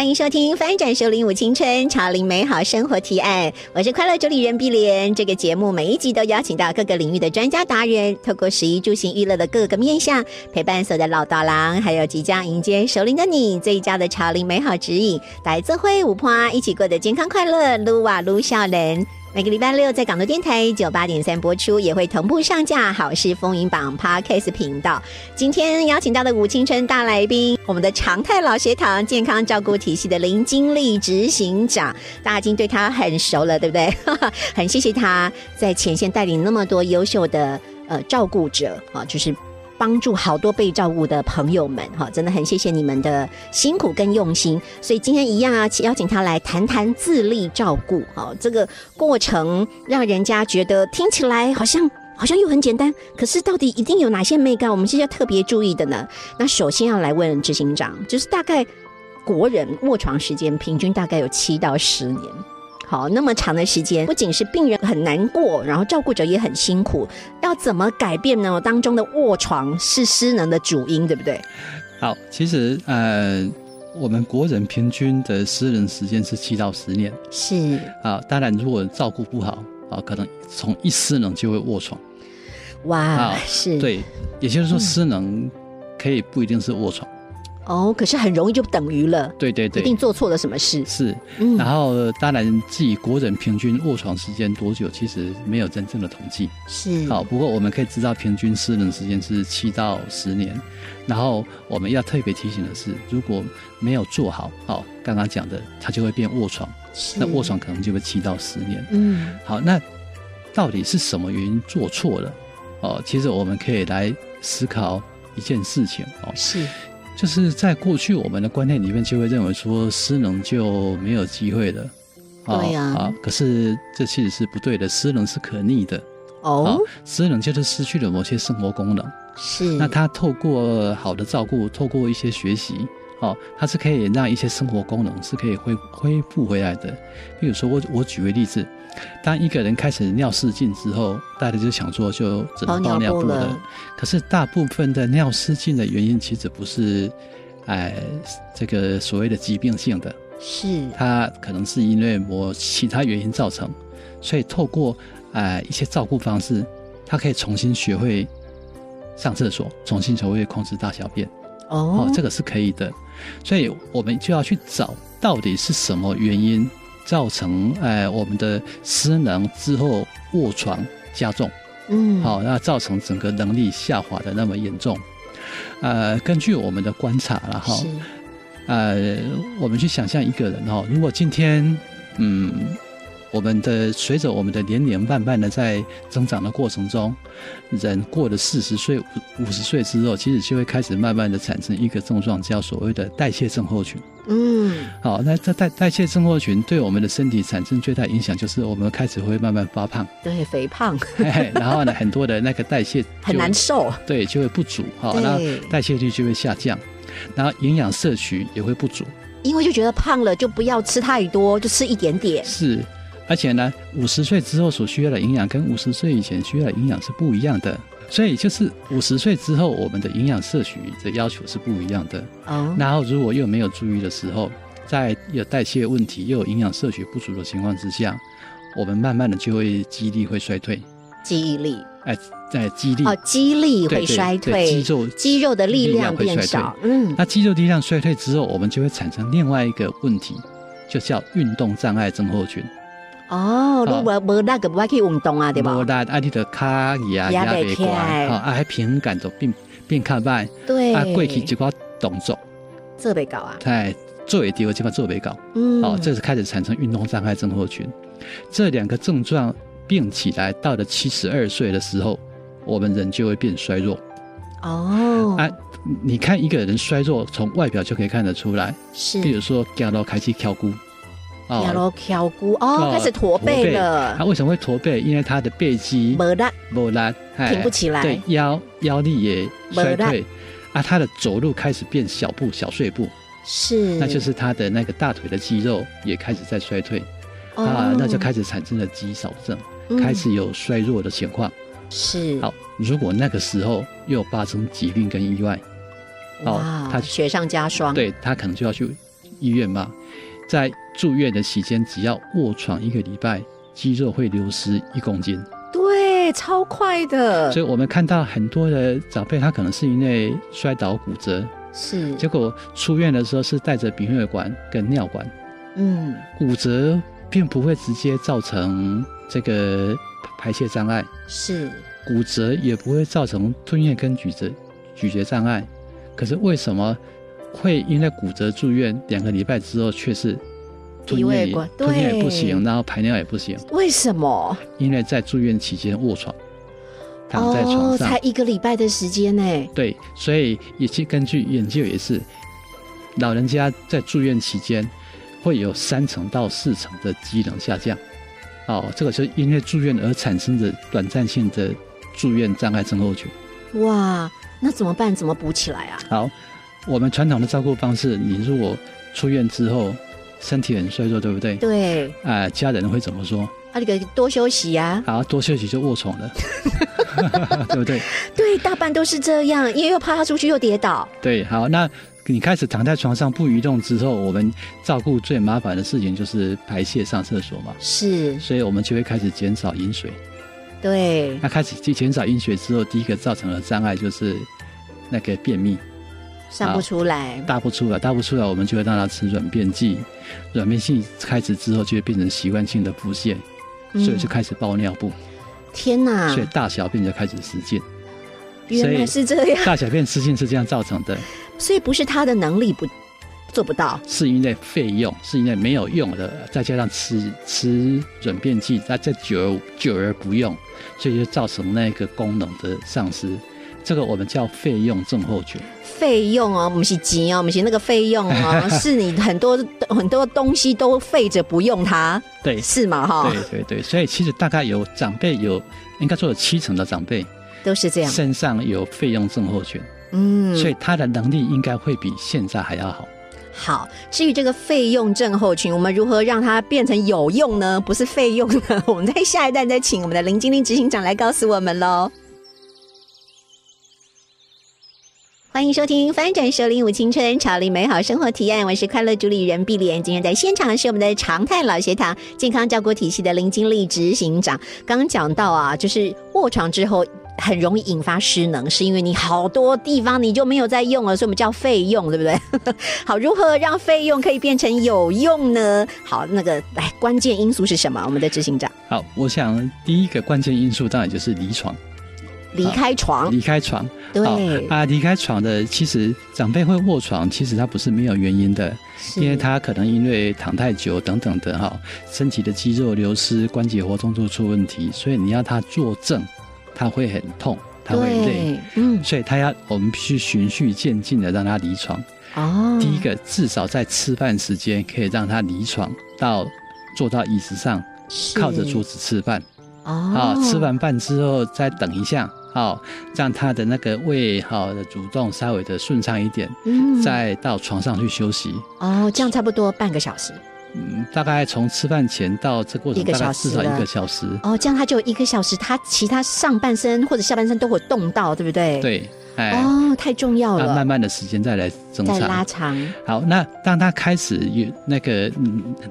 欢迎收听《翻转首领舞青春潮林美好生活提案》，我是快乐主理人碧莲。这个节目每一集都邀请到各个领域的专家达人，透过食衣住行娱乐的各个面向，陪伴所有的老道郎，还有即将迎接首领的你，最佳的潮林美好指引，来自会舞坡一起过得健康快乐，撸啊撸笑人。每个礼拜六在港都电台九八点三播出，也会同步上架好事风云榜 Podcast 频道。今天邀请到的五青春大来宾，我们的常态老学堂健康照顾体系的林经理执行长，大家已经对他很熟了，对不对？很谢谢他在前线带领那么多优秀的呃照顾者啊，就是。帮助好多被照顾的朋友们，哈，真的很谢谢你们的辛苦跟用心。所以今天一样啊，邀请他来谈谈自立照顾，哈，这个过程让人家觉得听起来好像好像又很简单，可是到底一定有哪些美感，我们是要特别注意的呢？那首先要来问执行长，就是大概国人卧床时间平均大概有七到十年。好，那么长的时间，不仅是病人很难过，然后照顾者也很辛苦。要怎么改变呢？当中的卧床是失能的主因，对不对？好，其实呃，我们国人平均的失能时间是七到十年。是啊，当然如果照顾不好啊，可能从一失能就会卧床。哇，是对，也就是说失能可以不一定是卧床。哦，可是很容易就等于了，对对对，一定做错了什么事是。然后当然，自己国人平均卧床时间多久，其实没有真正的统计。是。好，不过我们可以知道，平均失能时间是七到十年。然后我们要特别提醒的是，如果没有做好，好刚刚讲的，它就会变卧床。那卧床可能就会七到十年。嗯。好，那到底是什么原因做错了？哦，其实我们可以来思考一件事情哦。是。就是在过去我们的观念里面，就会认为说失能就没有机会了，对呀，啊，可是这其实是不对的，失能是可逆的，哦，失能就是失去了某些生活功能，是，那他透过好的照顾，透过一些学习。哦，它是可以让一些生活功能是可以恢恢复回来的。比如说，我我举个例子，当一个人开始尿失禁之后，大家就想说就只能包尿布了。可是大部分的尿失禁的原因其实不是，哎，这个所谓的疾病性的，是它可能是因为某其他原因造成。所以透过哎一些照顾方式，他可以重新学会上厕所，重新学会控制大小便。哦，这个是可以的。所以我们就要去找到底是什么原因造成，哎，我们的失能之后卧床加重，嗯，好，那造成整个能力下滑的那么严重。呃，根据我们的观察了哈，呃，我们去想象一个人哈，如果今天，嗯。我们的随着我们的年龄慢慢的在增长的过程中，人过了四十岁、五五十岁之后，其实就会开始慢慢的产生一个症状，叫所谓的代谢症候群。嗯，好，那这代代谢症候群对我们的身体产生最大影响，就是我们开始会慢慢发胖，对，肥胖。然后呢，很多的那个代谢很难受，对，就会不足，好，那代谢率就会下降，然后营养摄取也会不足，因为就觉得胖了，就不要吃太多，就吃一点点。是。而且呢，五十岁之后所需要的营养跟五十岁以前需要的营养是不一样的，所以就是五十岁之后我们的营养摄取的要求是不一样的。哦。然后如果又没有注意的时候，在有代谢问题又有营养摄取不足的情况之下，我们慢慢的就会记忆力会衰退。记忆力？哎，在记忆力哦，记忆力会衰退，肌肉肌肉的力量变少。嗯。那肌肉力量衰退之后，我们就会产生另外一个问题，就叫运动障碍症候群。哦，你无无那个不爱去运动啊，对吧？无那啊，你的卡压压袂乖，好啊，还平衡感都变变卡慢，对。啊，过去一寡动作。做袂到啊，哎，做会到，即嘛做袂到，嗯，哦，这是开始产生运动障碍症候群。这两个症状并起来，到了七十二岁的时候，我们人就会变衰弱。哦，啊，你看一个人衰弱，从外表就可以看得出来，是，比如说走路开始翘骨。跳楼跳骨哦，开始驼背了。他为什么会驼背？因为他的背肌没力，没力，挺不起来。对，腰腰力也衰退。啊，他的走路开始变小步、小碎步，是，那就是他的那个大腿的肌肉也开始在衰退。啊，那就开始产生了肌少症，开始有衰弱的情况。是，好，如果那个时候又发生疾病跟意外，哦，他雪上加霜，对他可能就要去医院嘛。在住院的期间，只要卧床一个礼拜，肌肉会流失一公斤。对，超快的。所以我们看到很多的长辈，他可能是因为摔倒骨折，是结果出院的时候是带着鼻血管跟尿管。嗯，骨折并不会直接造成这个排泄障碍，是骨折也不会造成吞咽跟咀嚼咀嚼障碍。可是为什么？会因为骨折住院两个礼拜之后，却是吞咽吞咽也不行，然后排尿也不行。为什么？因为在住院期间卧床，躺在床上，才一个礼拜的时间呢。对，所以也去根据研究也是，老人家在住院期间会有三成到四成的机能下降。哦，这个是因为住院而产生的短暂性的住院障碍症候群。哇，那怎么办？怎么补起来啊？好。我们传统的照顾方式，你如果出院之后身体很衰弱，对不对？对。啊，家人会怎么说？啊，你可以多休息呀。好，多休息就卧床了，对不对？对，大半都是这样，因为又怕他出去又跌倒。对，好，那你开始躺在床上不移动之后，我们照顾最麻烦的事情就是排泄、上厕所嘛。是。所以我们就会开始减少饮水。对。那开始减少饮水之后，第一个造成的障碍就是那个便秘。上不出来，大不出来，大不出来，我们就会让他吃软便剂。软便剂开始之后，就会变成习惯性的腹泻，所以就开始包尿布。天哪！所以大小便就开始失禁。原来是这样，大小便失禁是这样造成的。所以不是他的能力不做不到，是因为费用，是因为没有用的，再加上吃吃软便剂，再再久而久而不用，所以就造成那个功能的丧失。这个我们叫费用症候群。费用哦，不是钱哦，不是那个费用哦，是你很多很多东西都费着不用它。对，是吗？哈。对对对，所以其实大概有长辈有，应该说有七成的长辈都是这样，身上有费用症候群。嗯，所以他的能力应该会比现在还要好。好，至于这个费用症候群，我们如何让它变成有用呢？不是费用呢？我们在下一段再请我们的林晶晶执行长来告诉我们喽。欢迎收听《翻转首领舞青春，潮领美好生活提案》，我是快乐主理人碧莲。今天在现场是我们的常态老学堂健康照顾体系的林经理执行长。刚刚讲到啊，就是卧床之后很容易引发失能，是因为你好多地方你就没有在用了，所以我们叫费用，对不对？好，如何让费用可以变成有用呢？好，那个来关键因素是什么？我们的执行长。好，我想第一个关键因素当然就是离床。离开床，离开床，对。啊，离开床的，其实长辈会卧床，其实他不是没有原因的，因为他可能因为躺太久等等的哈，身体的肌肉流失，关节活动度出问题，所以你要他坐正，他会很痛，他会累，嗯，所以他要我们必须循序渐进的让他离床。哦，第一个至少在吃饭时间可以让他离床，到坐到椅子上，靠着桌子吃饭。哦，啊，吃完饭之后再等一下。好，让他的那个胃好的主动稍微的顺畅一点，嗯，再到床上去休息。哦，这样差不多半个小时。嗯，大概从吃饭前到这过程大概至少一个小时。哦，这样他就一个小时，他其他上半身或者下半身都会动到，对不对？对，哎，哦，太重要了。慢慢的时间再来增长，再拉长。好，那当他开始有那个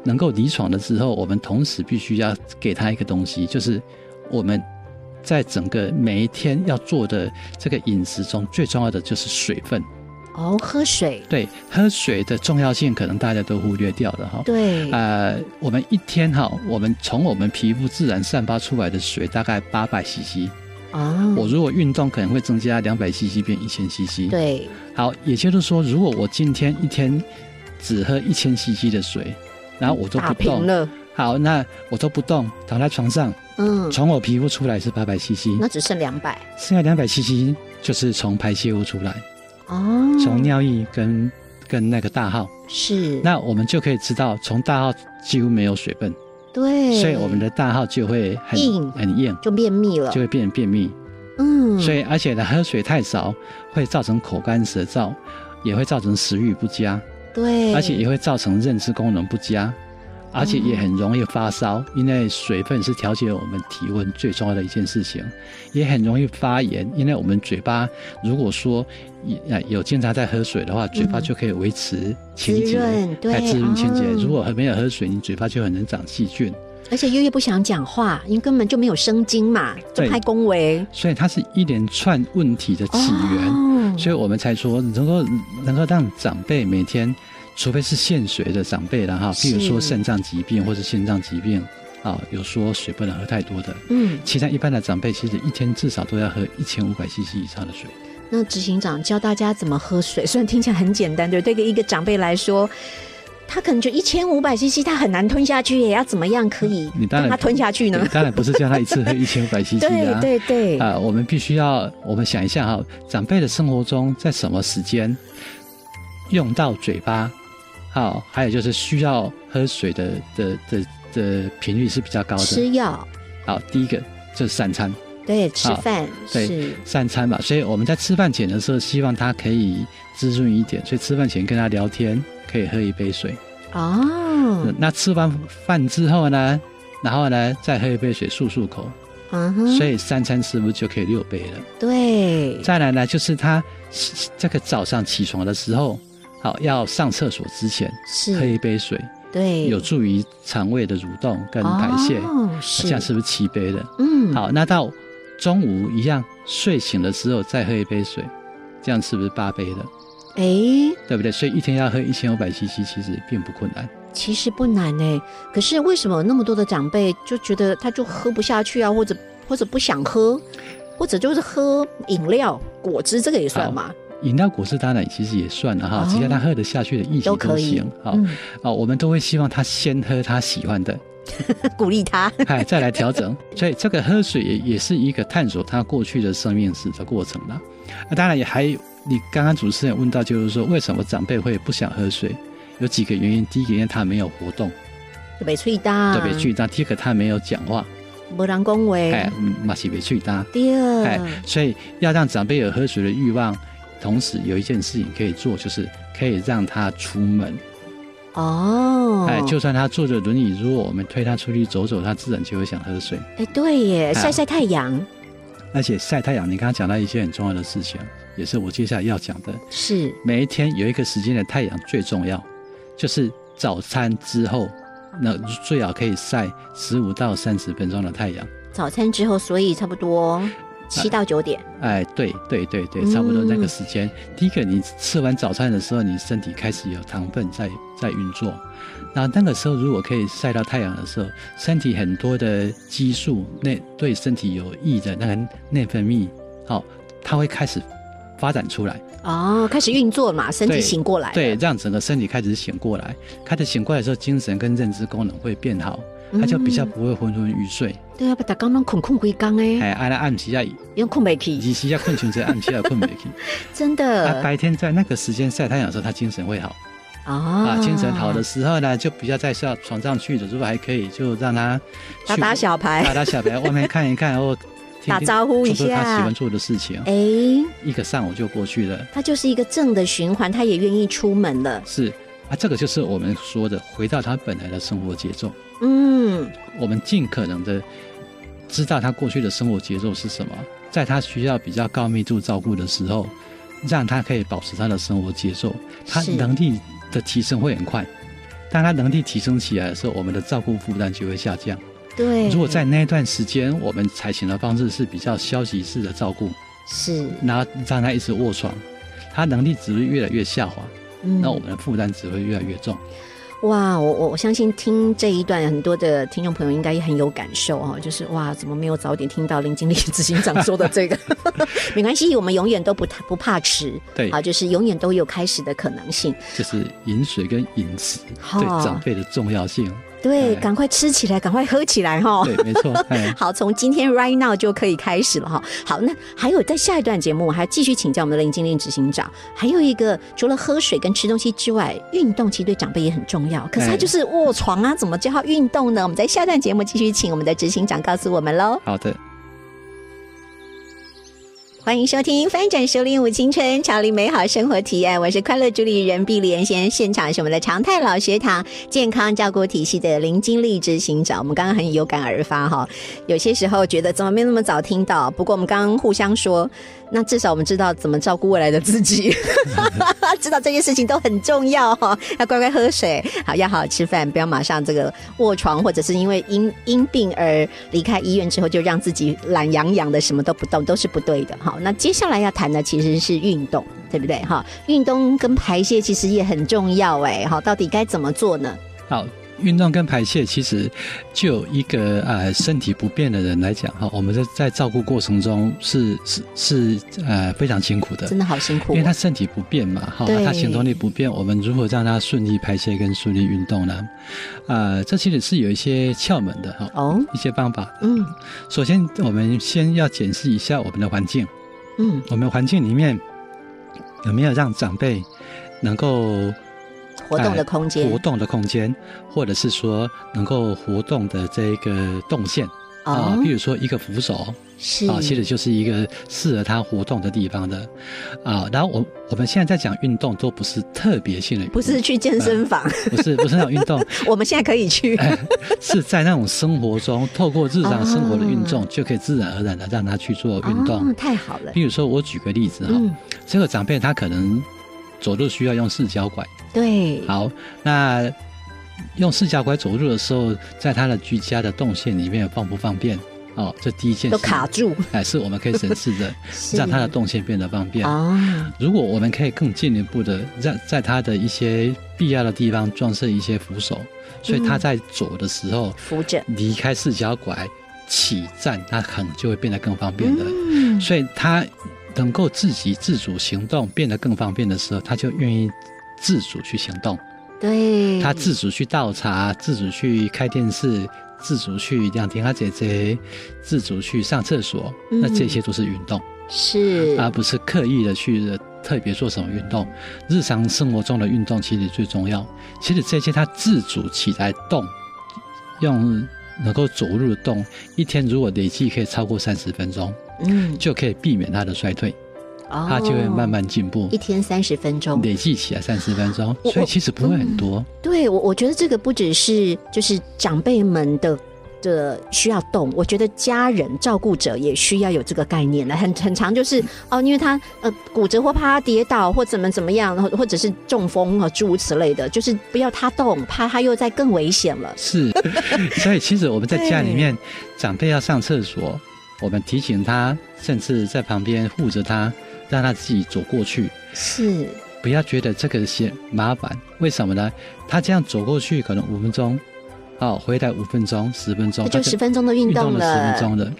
能够离床的时候，我们同时必须要给他一个东西，就是我们。在整个每一天要做的这个饮食中，最重要的就是水分。哦，喝水。对，喝水的重要性可能大家都忽略掉了哈。对。呃，我们一天哈，我们从我们皮肤自然散发出来的水大概八百 CC。哦。我如果运动可能会增加两百 CC 变一千 CC。对。好，也就是说，如果我今天一天只喝一千 CC 的水，然后我都不动了。好，那我都不动，躺在床上。嗯，从我皮肤出来是八百 CC，那只剩两百，剩下两百 CC 就是从排泄物出来，哦，从尿液跟跟那个大号，是，那我们就可以知道，从大号几乎没有水分，对，所以我们的大号就会很硬。很硬，就便秘了。就。会变成便秘。嗯，所以而且呢，喝水太少会造成口干舌燥，也会造成食欲不佳，对，而且也会造成认知功能不佳。而且也很容易发烧，因为水分是调节我们体温最重要的一件事情，也很容易发炎，因为我们嘴巴如果说有有经常在喝水的话，嘴巴就可以维持清洁，对哎滋润清洁。哦如果没有喝水，你嘴巴就很能长细菌，而且月月不想讲话，因为根本就没有生津嘛，就对拍恭维。所以它是一连串问题的起源。哦。所以我们才说能够能够让长辈每天，除非是限水的长辈了哈，譬如说是肾脏疾病或者心脏疾病啊，有说水不能喝太多的。嗯，其他一般的长辈，其实一天至少都要喝一千五百 CC 以上的水。那执行长教大家怎么喝水，虽然听起来很简单，对，对一个长辈来说。他可能就一千五百 CC，他很难吞下去也，要怎么样可以你当然让他吞下去呢对？当然不是叫他一次喝 一千五百 CC 对啊。对对，啊、我们必须要，我们想一下哈，长辈的生活中在什么时间用到嘴巴，好，还有就是需要喝水的的的的频率是比较高的。吃药，好，第一个就是三餐，对，吃好饭对三餐嘛，所以我们在吃饭前的时候，希望他可以滋润一点，所以吃饭前跟他聊天，可以喝一杯水。哦，那吃完饭之后呢，然后呢再喝一杯水漱漱口，嗯哼，所以三餐是不是就可以六杯了？对，再来呢，就是他这个早上起床的时候，好要上厕所之前喝一杯水，对，有助于肠胃的蠕动跟排泄，哦，这样是，不是七杯了？嗯，好，那到中午一样，睡醒的时候再喝一杯水，这样是不是八杯了？哎，对不对？所以一天要喝一千五百 CC，其实并不困难。其实不难哎，可是为什么有那么多的长辈就觉得他就喝不下去啊，或者或者不想喝，或者就是喝饮料、果汁，这个也算吗？饮料、果汁当然其实也算了哈，哦只要他喝得下去的液体都行。好，嗯，哦，我们都会希望他先喝他喜欢的，鼓励他，哎，再来调整。所以这个喝水也也是一个探索他过去的生命史的过程了。那当然也还有，你刚刚主持人问到，就是说为什么长辈会不想喝水？有几个原因，第一个原因他没有活动，就被吹大，特别巨大；第二个他没有讲话，没人恭维，哎，马西别巨大。第二哎，所以要让长辈有喝水的欲望，同时有一件事情可以做，就是可以让他出门。哦，哎，就算他坐着轮椅，如果我们推他出去走走，他自然就会想喝水。哎，对耶，哎晒晒太阳而且晒太阳，你刚刚讲到一些很重要的事情，也是我接下来要讲的。是每一天有一个时间的太阳最重要，就是早餐之后，那最好可以晒十五到三十分钟的太阳。早餐之后，所以差不多七到九点，哎，对对对对，嗯差不多那个时间。第一个，你吃完早餐的时候，你身体开始有糖分在在运作，那那个时候如果可以晒到太阳的时候，身体很多的激素内对身体有益的那个内分泌，好、它会开始发展出来，哦，开始运作嘛，身体醒过来。了，对，让整个身体开始醒过来，开始醒过来的时候，精神跟认知功能会变好，它就比较嗯不会昏昏欲睡。对啊，把大刚刚困困归刚哎，哎，按了暗时啊，用困没起，日时要困醒，在暗时啊困不起。真他的白天在那个时间晒太阳的时候，他精神会好啊啊，精神好的时候呢，就不要再下床上去了。如果还可以，就让他打去打小牌打打小牌，外面看一看，或听打招呼一做做他喜欢做的事情。哎，一个上午就过去了。他就是一个正的循环，他也愿意出门了。是啊，这个就是我们说的回到他本来的生活节奏。嗯，我们尽可能的知道他过去的生活节奏是什么，在他需要比较高密度照顾的时候，让他可以保持他的生活节奏，他能力的提升会很快。当他能力提升起来的时候，我们的照顾负担就会下降。对。如果在那一段时间，我们采取的方式是比较消极式的照顾，是，然后让他一直卧床，他能力只会越来越下滑，嗯那我们的负担只会越来越重。哇，我我我相信听这一段，很多的听众朋友应该也很有感受哦。就是哇，怎么没有早点听到林经理执行长说的这个？没关系，我们永远都不不怕迟，对啊，就是永远都有开始的可能性。就是饮水跟饮食好对长辈的重要性。对，哎赶快吃起来，赶快喝起来哈。对，没错，哎，好，从今天 right now 就可以开始了哈。好，那还有在下一段节目，我还继续请教我们的林经令执行长。还有一个，除了喝水跟吃东西之外，运动其实对长辈也很重要。可是他哎就是卧床啊，怎么叫他运动呢？我们在下段节目继续请我们的执行长告诉我们喽。好的。欢迎收听《翻转首领舞青春，潮领美好生活体验》，我是快乐主理人碧莲。现在现场是我们的常态老学堂健康照顾体系的林经理执行长。我们刚刚很有感而发哈，有些时候觉得怎么没那么早听到？不过我们刚刚互相说，那至少我们知道怎么照顾未来的自己，知道这些事情都很重要哈。要乖乖喝水，好要好好吃饭，不要马上这个卧床，或者是因为因因病而离开医院之后就让自己懒洋洋的什么都不动，都是不对的哈。那接下来要谈的其实是运动，对不对哈？运动跟排泄其实也很重要哎，好，到底该怎么做呢？好，运动跟排泄其实就一个呃身体不便的人来讲哈，我们在在照顾过程中是是是呃非常辛苦的，真的好辛苦。哦因为他身体不便嘛，哈，他行动力不便，我们如何让他顺利排泄跟顺利运动呢？呃，这其实是有一些窍门的哈，哦，一些方法。嗯。首先，我们先要检视一下我们的环境，嗯，我们环境里面有没有让长辈能够活动的空间活动的空间，或者是说能够活动的这个动线啊，哦比如说一个扶手是啊，其实就是一个适合他活动的地方的啊。然后我我们现在在讲运动，都不是特别性的，不是去健身房？不是不是那种运动，我们现在可以去。哎是在那种生活中，透过日常生活的运动，哦就可以自然而然的让他去做运动哦。太好了。比如说，我举个例子哈，嗯，这个长辈他可能走路需要用四脚拐，对，好，那用四脚拐走路的时候，在他的居家的动线里面方不方便？哦，这第一件都事卡住，哎，是我们可以审视的，让他的动线变得方便。啊，如果我们可以更进一步的，让在他的一些必要的地方装设一些扶手，所以他嗯在走的时候，扶着，离开四脚拐起站，他可能就会变得更方便的。嗯，所以他能够自己自主行动，变得更方便的时候，他就愿意自主去行动。对，他自主去倒茶，自主去开电视，自主去两天他姐姐，自主去上厕所，嗯那这些都是运动，是而不是刻意的去特别做什么运动。日常生活中的运动其实最重要。其实这些他自主起来动，用能够走路的动，一天如果累计可以超过三十分钟，嗯，就可以避免他的衰退，哦他就会慢慢进步一。天三十分钟。累计起来三十分钟，所以其实不会很多。对我，我觉得这个不只是就是长辈们的。的需要动，我觉得家人照顾者也需要有这个概念了。很很长就是哦，因为他呃骨折或怕他跌倒或怎么怎么样，或或者是中风啊诸如此类的，就是不要他动，怕他又在更危险了。是，所以其实我们在家里面，长辈要上厕所，我们提醒他，甚至在旁边护着他，让他自己走过去，是，不要觉得这个嫌麻烦。为什么呢？他这样走过去可能五分钟，哦，回来五分钟、十分钟，那就他十分钟的运动了十。分钟的。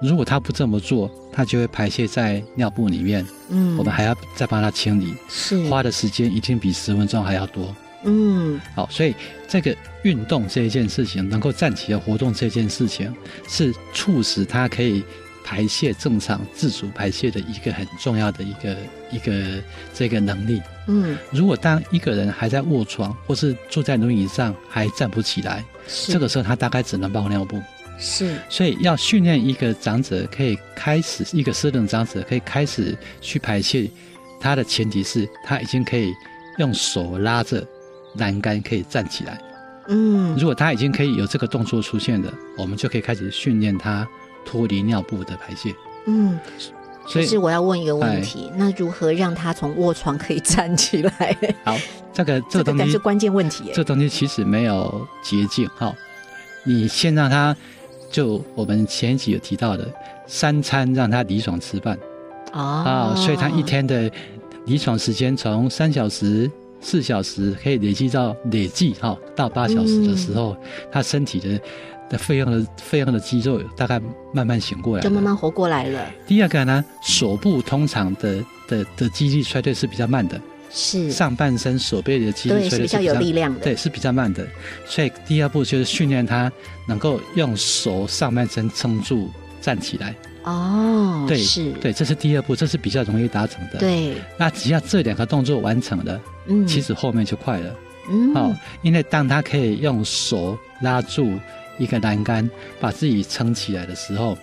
如果他不这么做，他就会排泄在尿布里面，嗯我们还要再帮他清理，是花的时间一定比十分钟还要多。嗯好，所以这个运动这一件事情，能够站起来活动这件事情，是促使他可以排泄正常、自主排泄的一个很重要的一个一个这个能力。嗯，如果当一个人还在卧床，或是坐在轮椅上还站不起来，这个时候他大概只能包尿布。是所以要训练一个长者可以开始，一个失能长者可以开始去排泄，他的前提是他已经可以用手拉着栏杆可以站起来。嗯如果他已经可以有这个动作出现的，我们就可以开始训练他脱离尿布的排泄。嗯。所以是我要问一个问题，那如何让他从卧床可以站起来？好，这个 这个东西才是关键问题耶。这东西其实没有捷径哈。你先让他，就我们前一集有提到的，三餐让他离床吃饭哦啊，所以他一天的离床时间从三小时、四小时，可以累积到累计哈到八小时的时候，嗯他身体的的肺用的肺用的肌肉大概慢慢醒过来，就慢慢活过来了。第二个呢，手部通常的的的肌力衰退是比较慢的，是上半身手背的肌力对是比较有力量的，对是比较慢的。所以第二步就是训练他能够用手上半身撑住站起来。哦，对，是，对，这是第二步，这是比较容易达成的。，对，那只要这两个动作完成了，嗯，其实后面就快了。嗯，哦，因为当他可以用手拉住一个栏杆，把自己撑起来的时候，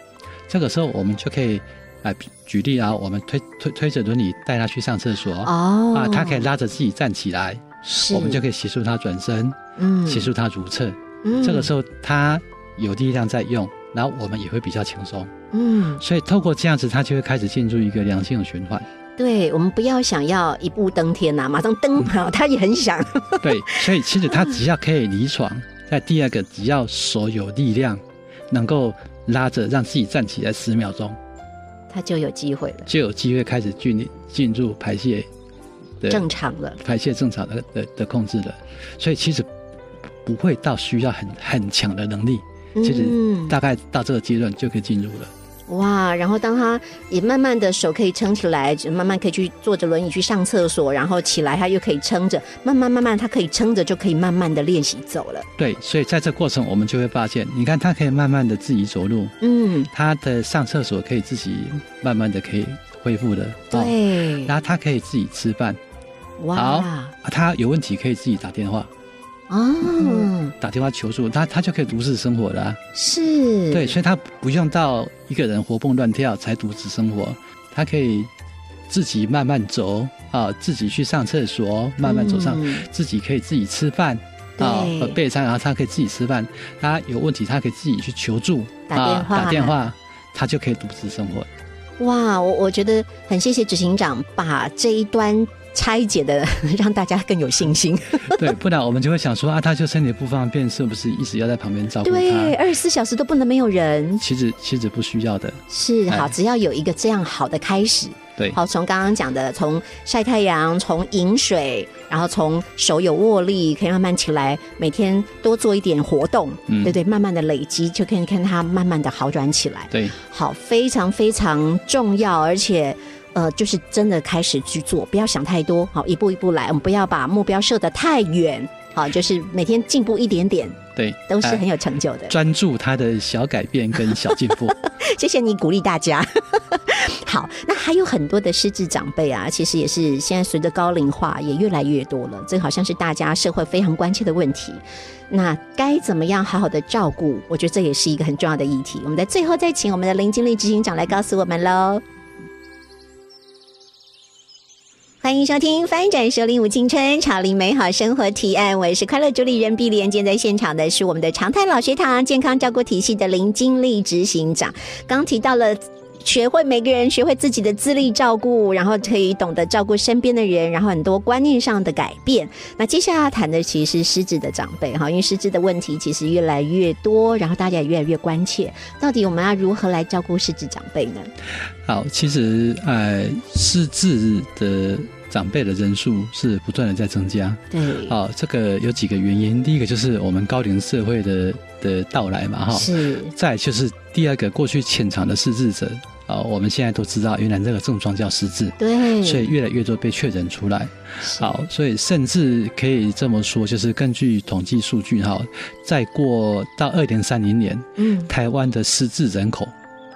这个时候我们就可以，啊、举例啊，我们推推推着轮椅带他去上厕所，哦，啊，他可以拉着自己站起来，是，我们就可以协助他转身，嗯协助他如厕。嗯这个时候他有力量在用，然后我们也会比较轻松。嗯，所以透过这样子，他就会开始进入一个良性的循环。对，我们不要想要一步登天呐、马上登，好，他也很想，对，所以其实他只要可以离床，在第二个只要手有力量，能够拉着让自己站起来十秒钟，他就有机会了，就有机会开始进进入排泄的正常了，排泄正常的的的控制了。所以其实不会到需要很很强的能力，其实嗯大概到这个阶段就可以进入了。哇，然后当他也慢慢的手可以撑起来，就慢慢可以去坐着轮椅去上厕所，然后起来他又可以撑着，慢慢慢慢他可以撑着就可以慢慢的练习走了。对，所以在这过程我们就会发现，你看他可以慢慢的自己走路，嗯，他的上厕所可以自己慢慢的可以恢复的，哦。对，然后他可以自己吃饭，哇，啊他有问题可以自己打电话，哦，打电话求助，他他就可以独自生活了、啊。是，对，所以他不用到一个人活蹦乱跳才独自生活，他可以自己慢慢走啊，自己去上厕所，慢慢走上，嗯自己可以自己吃饭。啊备餐，然后他可以自己吃饭。他有问题，他可以自己去求助，打电话啊、打电话，他就可以独自生活。哇，我我觉得很谢谢执行长把这一端拆解的，让大家更有信心。对，不然我们就会想说啊，他就身体不方便，是不是一直要在旁边照顾对，他？二十四小时都不能没有人。其实其实不需要的。是好，哎只要有一个这样好的开始，对，好，从刚刚讲的，从晒太阳，从饮水，然后从手有握力，可以慢慢起来，每天多做一点活动，嗯对对，慢慢的累积，就可以看它慢慢的好转起来。对，好，非常非常重要，而且。呃，就是真的开始去做，不要想太多，好，一步一步来，我们不要把目标设得太远，好，就是每天进步一点点，对，哎都是很有成就的。专注他的小改变跟小进步。谢谢你鼓励大家。好，那还有很多的失智长辈啊，其实也是现在随着高龄化也越来越多了，这好像是大家社会非常关切的问题。那该怎么样好好的照顾？我觉得这也是一个很重要的议题。我们在最后再请我们的林经理执行长来告诉我们喽。欢迎收听《翻转首领舞青春，潮领美好生活提案》，我是快乐主理人碧莲。今天在现场的是我们的常态老学堂健康照顾体系的林经理执行长。刚提到了。学会每个人学会自己的自立照顾，然后可以懂得照顾身边的人，然后很多观念上的改变。那接下来要谈的其实是失智的长辈哈，因为失智的问题其实越来越多，然后大家也越来越关切，到底我们要如何来照顾失智长辈呢？好，其实呃，失智的长辈的人数是不断的在增加。对，好，这个有几个原因，第一个就是我们高龄社会的的到来嘛，哈。是，再就是第二个，过去潜藏的失智者啊，我们现在都知道，原来这个症状叫失智。对，所以越来越多被确诊出来。好，所以甚至可以这么说，就是根据统计数据哈，再过到二零三零年，嗯，台湾的失智人口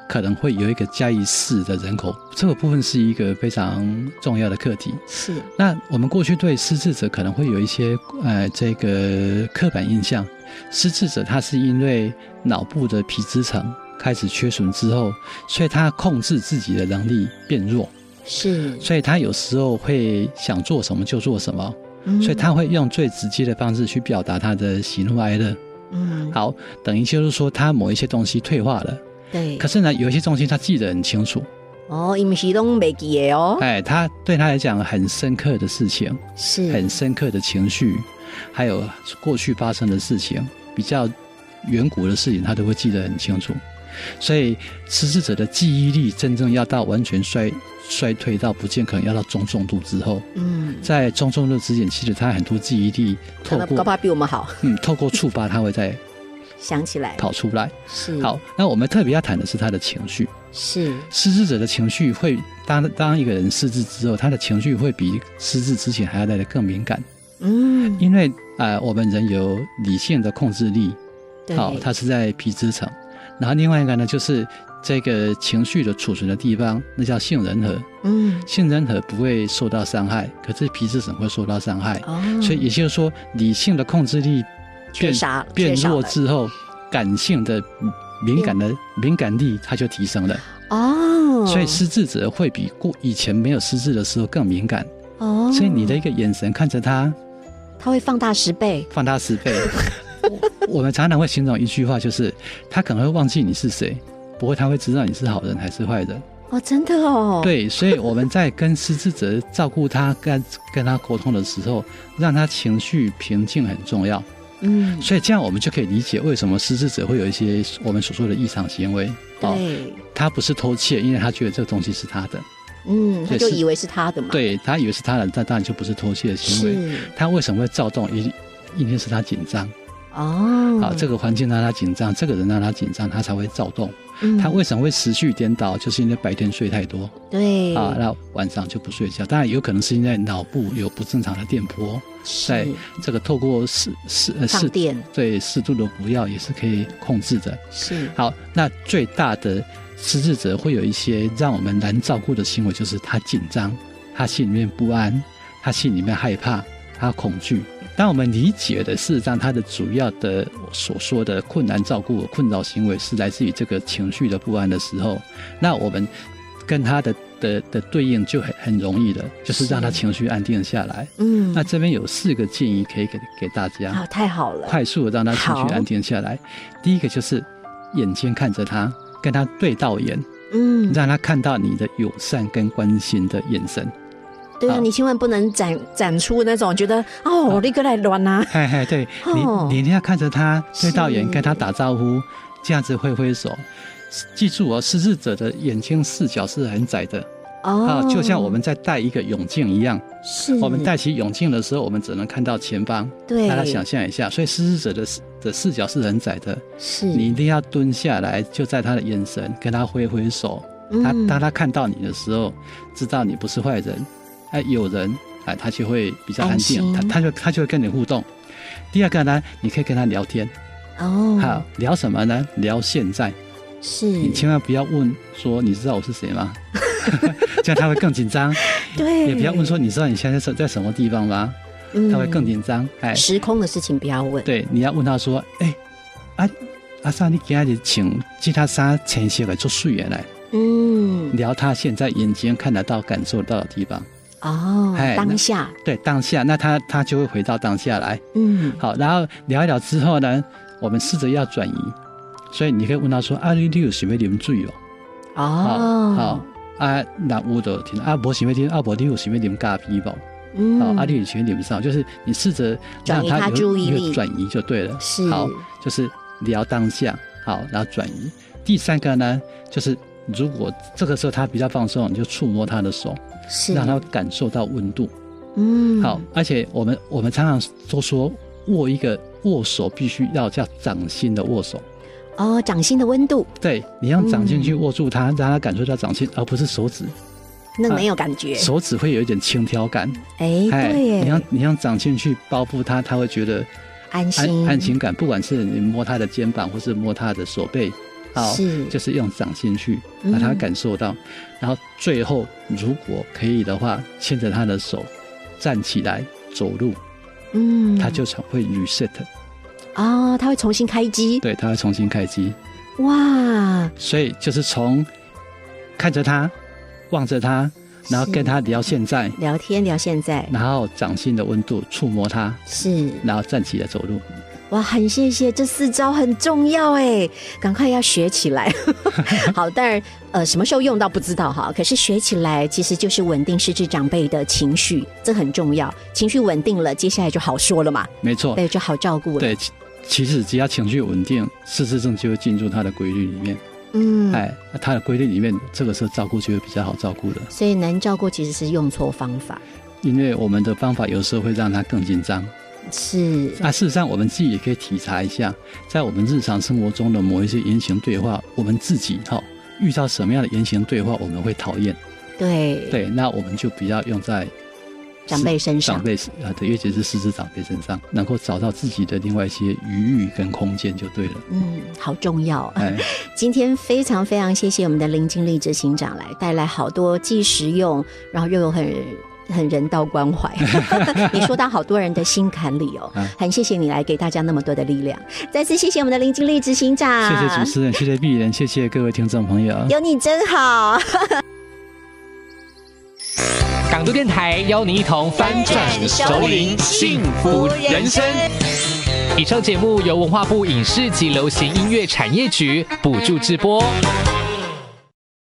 可能会有一个嘉义市的人口，这个部分是一个非常重要的课题。是，那我们过去对失智者可能会有一些呃这个刻板印象，失智者他是因为脑部的皮质层开始缺损之后，所以他控制自己的能力变弱。是，所以他有时候会想做什么就做什么，嗯所以他会用最直接的方式去表达他的喜怒哀乐。嗯，好，等于就是说他某一些东西退化了，对，可是呢，有一些东西他记得很清楚，哦，因为是拢没记的哦，哎，他对他来讲很深刻的事情，是，很深刻的情绪，还有过去发生的事情，比较远古的事情，他都会记得很清楚。所以失智者的记忆力真正要到完全衰衰退到不见，可能要到中重度之后。嗯，在中重度之前，其实他很多记忆力透过可能搞不好比我们好，嗯透过触发，他会在想起来跑出来。是好，那我们特别要谈的是他的情绪。是失智者的情绪会当当一个人失智之后，他的情绪会比失智之前还要来得更敏感。嗯，因为呃，我们人有理性的控制力，对好，它是在皮质层。然后另外一个呢，就是这个情绪的储存的地方，那叫杏仁核。嗯杏仁核不会受到伤害，可是皮质层会受到伤害。哦，所以也就是说，理性的控制力变缺少变缺少了弱之后，感性的敏感的敏感力它就提升了。哦，所以失智者会比过以前没有失智的时候更敏感。哦，所以你的一个眼神看着他，他会放大十倍，放大十倍。我们常常会形容一句话，就是他可能会忘记你是谁，不过他会知道你是好人还是坏人。哦，真的哦，，对，所以我们在跟失智者照顾他、跟跟他沟通的时候，让他情绪平静很重要。嗯，所以这样我们就可以理解为什么失智者会有一些我们所说的异常行为。哦，对，他不是偷窃，因为他觉得这个东西是他的，嗯，他就以为是他的嘛，，对他以为是他的，但当然就不是偷窃的行为。他为什么会躁动？一一定是他紧张。哦，好，这个环境让他紧张，这个人让他紧张，他才会躁动。嗯他为什么会持续颠倒？就是因为白天睡太多对啊，那晚上就不睡觉。当然有可能是因为脑部有不正常的电波，在是这个透过适适呃适放电对适度的补药也是可以控制的。是好，那最大的失智者会有一些让我们难照顾的行为，就是他紧张，他心里面不安，他心里面害怕，他恐惧。当我们理解的事实上，他的主要的所说的困难照顾、困扰行为是来自于这个情绪的不安的时候，那我们跟他的的的对应就很很容易了，就是让他情绪安定下来。嗯，那这边有四个建议可以给给大家。好，太好了，快速的让他情好绪安定下来。第一个就是眼睛看着他，跟他对到眼，嗯，让他看到你的友善跟关心的眼神。对啊，你千万不能展展出那种觉得哦，我立刻来乱啊，嘿嘿，对哦你，你一定要看着他对到眼，跟他打招呼，这样子挥挥手。记住哦，失智者的眼睛视角是很窄的啊哦，，就像我们在戴一个泳镜一样。是我们戴起泳镜的时候，我们只能看到前方。对，大家想象一下，所以失智者的的视角是很窄的。是你一定要蹲下来，就在他的眼神跟他挥挥手。他嗯当他看到你的时候，知道你不是坏人，哎，有人哎，他就会比较安安定，他他就他就会跟你互动。第二个呢，你可以跟他聊天，哦，好聊什么呢？聊现在，是你千万不要问说你知道我是谁吗？这样他会更紧张。对，也不要问说你知道你现在在在什么地方吗？嗯他会更紧张。哎，时空的事情不要问，对，你要问他说，哎，啊阿三，你今日请其他衫前些来做素颜来。嗯，聊他现在眼睛看得到、感受到的地方，哦，哎当下，对当下，那他他就会回到当下来。嗯，好，然后聊一聊之后呢，我们试着要转移，所以你可以问他说：“啊，你你有想要啉水哦？”哦，好，啊，那我就听啊，无想要啉，啊，无你有想要啉咖啡不？嗯，好，啊，你有想要啉上，就是你试着让他有注意转移就对了。是好，就是聊当下，好，然后转移。第三个呢，就是如果这个时候他比较放松，你就触摸他的手，是。让他感受到温度。嗯，好，而且我们我们常常都说握一个握手必须要叫掌心的握手，哦，掌心的温度，对你用掌心去嗯握住它，让他感受到掌心，而不是手指。那没有感觉，手指会有一点轻佻感，哎，对耶，你用你用掌心去包覆它，他会觉得安安心，安心感。不管是你摸他的肩膀，或是摸他的手背，好，是。就是用掌心去嗯。让他感受到。然后最后，如果可以的话，牵着他的手站起来走路，嗯，他就会 reset，哦，他会重新开机，对，他会重新开机。哇，所以就是从看着他，望着他，然后跟他聊现在，聊天聊现在。然后掌心的温度触摸他，是。然后站起来走路。哇，很谢谢这四招很重要哎，赶快要学起来。好，当然呃什么时候用到不知道哈，可是学起来其实就是稳定失智长辈的情绪，这很重要。情绪稳定了，接下来就好说了嘛，没错，对，就好照顾了。对，其其实只要情绪稳定，失智症就会进入它的规律里面。嗯，哎，那它的规律里面，这个时候照顾就会比较好照顾的，所以难照顾其实是用错方法。因为我们的方法有时候会让他更紧张，是那事实上，我们自己也可以体察一下，在我们日常生活中的某一些言行对话，我们自己哈遇到什么样的言行对话，我们会讨厌。对对，那我们就不要用在长辈身上长辈啊，对，尤其是失智长辈身上，能够找到自己的另外一些余裕跟空间就对了。嗯，好重要。哎，今天非常非常谢谢我们的林经理执行长来带来好多既实用，然后又有很很人道关怀。你说到好多人的心坎里哦，啊很谢谢你来给大家那么多的力量。再次谢谢我们的林经理执行长，谢谢主持人，谢谢鄙人，谢谢各位听众朋友。有你真好。港都电台邀你一同翻转首领幸福人生。以上节目由文化部影视及流行音乐产业局补助直播。